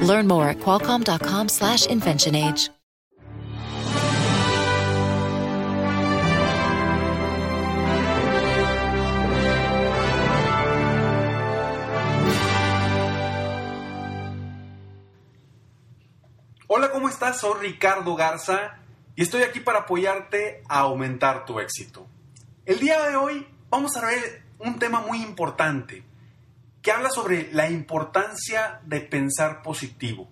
Learn more at qualcomm.com/slash inventionage. Hola, ¿cómo estás? Soy Ricardo Garza y estoy aquí para apoyarte a aumentar tu éxito. El día de hoy vamos a ver un tema muy importante que habla sobre la importancia de pensar positivo.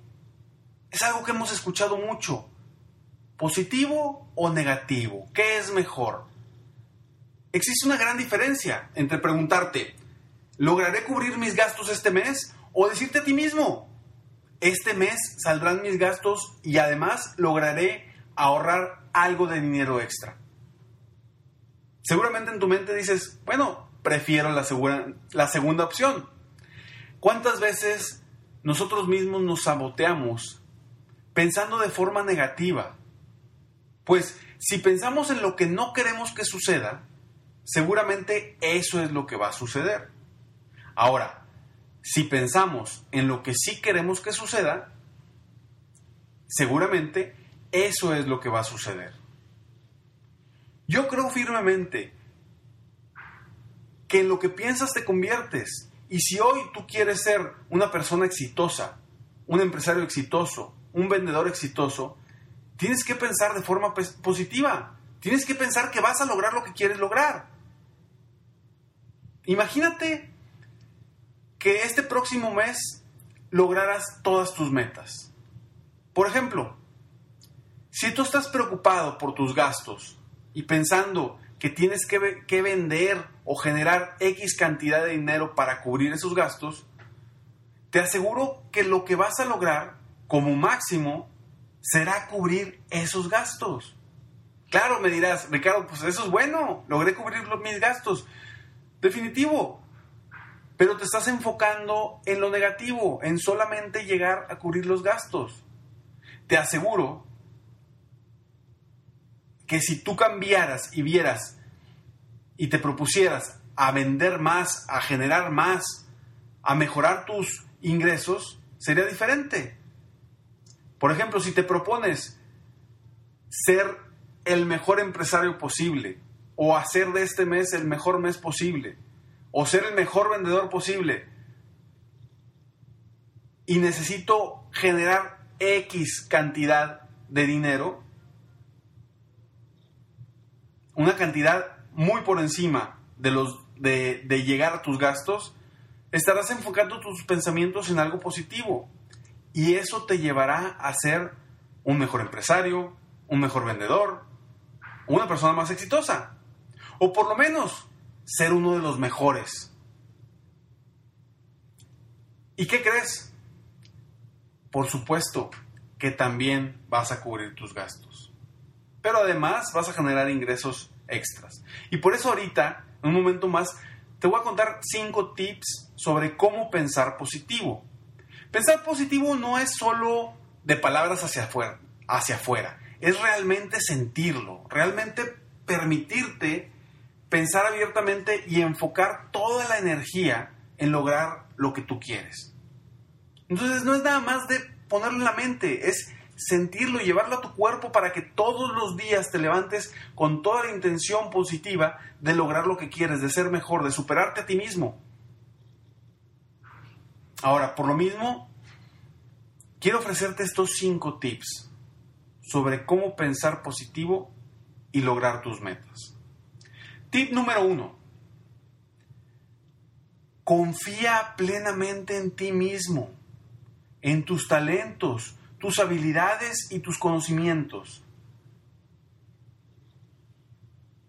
Es algo que hemos escuchado mucho. ¿Positivo o negativo? ¿Qué es mejor? Existe una gran diferencia entre preguntarte, ¿lograré cubrir mis gastos este mes? O decirte a ti mismo, este mes saldrán mis gastos y además lograré ahorrar algo de dinero extra. Seguramente en tu mente dices, bueno, prefiero la, la segunda opción. ¿Cuántas veces nosotros mismos nos saboteamos pensando de forma negativa? Pues si pensamos en lo que no queremos que suceda, seguramente eso es lo que va a suceder. Ahora, si pensamos en lo que sí queremos que suceda, seguramente eso es lo que va a suceder. Yo creo firmemente que en lo que piensas te conviertes. Y si hoy tú quieres ser una persona exitosa, un empresario exitoso, un vendedor exitoso, tienes que pensar de forma positiva. Tienes que pensar que vas a lograr lo que quieres lograr. Imagínate que este próximo mes lograras todas tus metas. Por ejemplo, si tú estás preocupado por tus gastos y pensando que tienes que, que, vender o generar X cantidad de dinero para cubrir esos gastos, te aseguro que lo que vas a lograr como máximo será cubrir esos gastos. Claro, me dirás, Ricardo, pues eso es bueno, logré cubrir mis gastos. Definitivo. Pero te estás enfocando en lo negativo, en solamente llegar a cubrir los gastos. Te aseguro que si tú cambiaras y vieras y te propusieras a vender más, a generar más, a mejorar tus ingresos, sería diferente. Por ejemplo, si te propones ser el mejor empresario posible o hacer de este mes el mejor mes posible o ser el mejor vendedor posible y necesito generar X cantidad de dinero, una cantidad muy por encima de, los, de, llegar a tus gastos, estarás enfocando tus pensamientos en algo positivo. Y eso te llevará a ser un mejor empresario, un mejor vendedor, una persona más exitosa. O por lo menos ser uno de los mejores. ¿Y qué crees? Por supuesto que también vas a cubrir tus gastos. Pero además vas a generar ingresos extras. Y por eso ahorita, en un momento más, te voy a contar cinco tips sobre cómo pensar positivo. Pensar positivo no es solo de palabras hacia afuera, hacia afuera, es realmente sentirlo, realmente permitirte pensar abiertamente y enfocar toda la energía en lograr lo que tú quieres. Entonces no es nada más de ponerlo en la mente, es sentirlo y llevarlo a tu cuerpo para que todos los días te levantes con toda la intención positiva de lograr lo que quieres, de ser mejor, de superarte a ti mismo. Ahora, por lo mismo, quiero ofrecerte estos cinco tips sobre cómo pensar positivo y lograr tus metas. Tip número uno. Confía plenamente en ti mismo, en tus talentos, tus habilidades y tus conocimientos.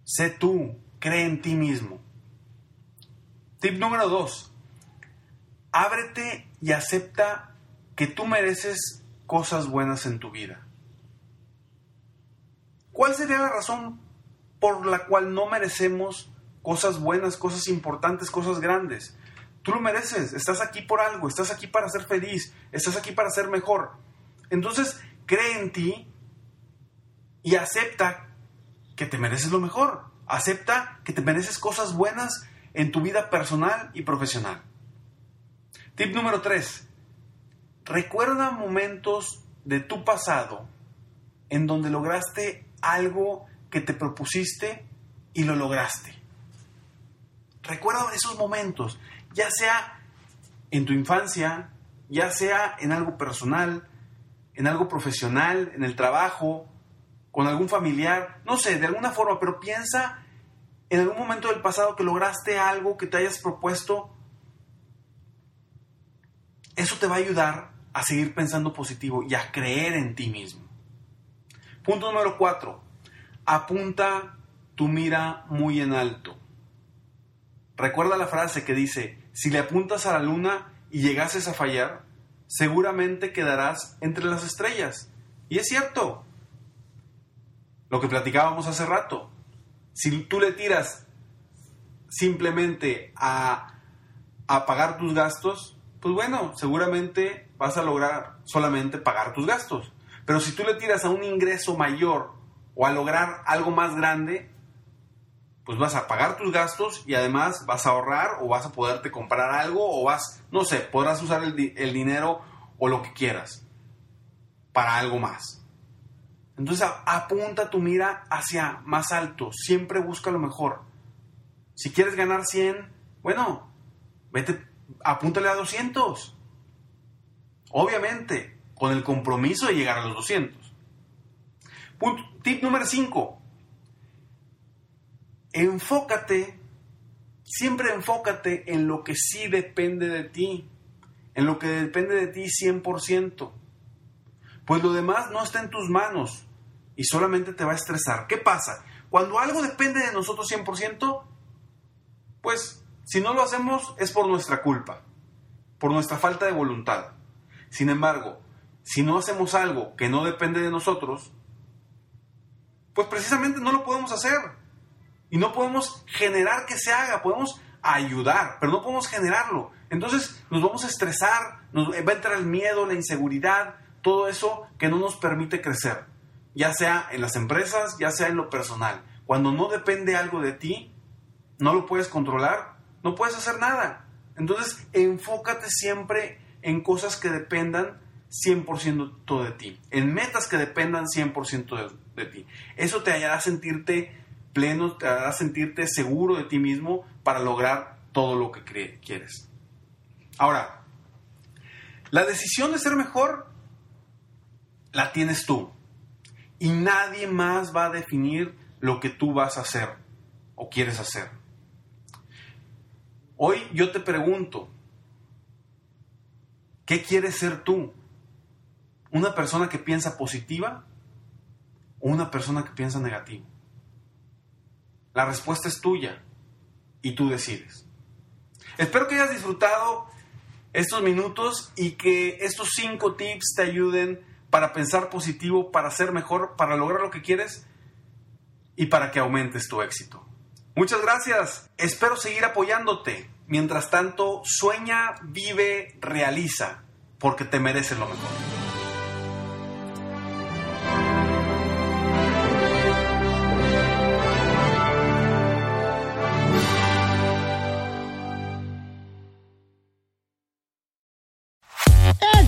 Sé tú, cree en ti mismo. Tip número dos. Ábrete y acepta que tú mereces cosas buenas en tu vida. ¿Cuál sería la razón por la cual no merecemos cosas buenas, cosas importantes, cosas grandes? Tú lo mereces, estás aquí por algo, estás aquí para ser feliz, estás aquí para ser mejor. Entonces, cree en ti y acepta que te mereces lo mejor. Acepta que te mereces cosas buenas en tu vida personal y profesional. Tip número 3. Recuerda momentos de tu pasado en donde lograste algo que te propusiste y lo lograste. Recuerda esos momentos, ya sea en tu infancia, ya sea en algo personal, en algo profesional, en el trabajo, con algún familiar, no sé, de alguna forma, pero piensa en algún momento del pasado que lograste algo que te hayas propuesto. Eso te va a ayudar a seguir pensando positivo y a creer en ti mismo. Punto número cuatro. Apunta tu mira muy en alto. Recuerda la frase que dice, si le apuntas a la luna y llegases a fallar, seguramente quedarás entre las estrellas. Y es cierto. Lo que platicábamos hace rato. Si tú le tiras simplemente a, a pagar tus gastos, pues bueno, seguramente vas a lograr solamente pagar tus gastos. Pero si tú le tiras a un ingreso mayor o a lograr algo más grande, pues vas a pagar tus gastos y además vas a ahorrar o vas a poderte comprar algo o vas, no sé, podrás usar el, dinero o lo que quieras para algo más. Entonces apunta tu mira hacia más alto, siempre busca lo mejor. Si quieres ganar 100, bueno, vete, apúntale a 200. Obviamente, con el compromiso de llegar a los 200. tip número 5. Enfócate, siempre enfócate en lo que sí depende de ti, en lo que depende de ti 100%. Pues lo demás no está en tus manos y solamente te va a estresar. ¿Qué pasa? Cuando algo depende de nosotros 100%, pues si no lo hacemos es por nuestra culpa, por nuestra falta de voluntad. Sin embargo, si no hacemos algo que no depende de nosotros, pues precisamente no lo podemos hacer. Y no podemos generar que se haga, podemos ayudar, pero no podemos generarlo. Entonces nos vamos a estresar, nos va a entrar el miedo, la inseguridad, todo eso que no nos permite crecer, ya sea en las empresas, ya sea en lo personal. Cuando no depende algo de ti, no lo puedes controlar, no puedes hacer nada. Entonces enfócate siempre en cosas que dependan 100% de ti, en metas que dependan 100% de, de, ti. Eso te hará sentirte pleno, te hará sentirte seguro de ti mismo para lograr todo lo que quieres. Ahora, la decisión de ser mejor la tienes tú y nadie más va a definir lo que tú vas a hacer o quieres hacer. Hoy yo te pregunto, ¿qué quieres ser tú? ¿Una persona que piensa positiva o una persona que piensa negativo? La respuesta es tuya y tú decides. Espero que hayas disfrutado estos minutos y que estos cinco tips te ayuden para pensar positivo, para ser mejor, para lograr lo que quieres y para que aumentes tu éxito. Muchas gracias. Espero seguir apoyándote. Mientras tanto, sueña, vive, realiza, porque te mereces lo mejor.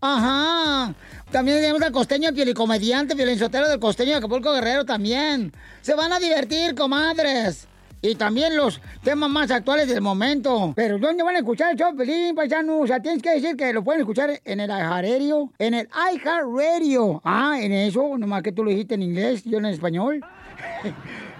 Ajá. También tenemos al costeño pielicomediante, violinsotero del costeño de Acapulco Guerrero también. Se van a divertir, comadres. y también los temas más actuales del momento. Pero ¿dónde van a escuchar el show, Pelín, paisano? O sea, tienes que decir que lo pueden escuchar en el iHeartRadio, en el iHeartRadio. Ah, en eso, nomás que tú lo dijiste en inglés, yo en español.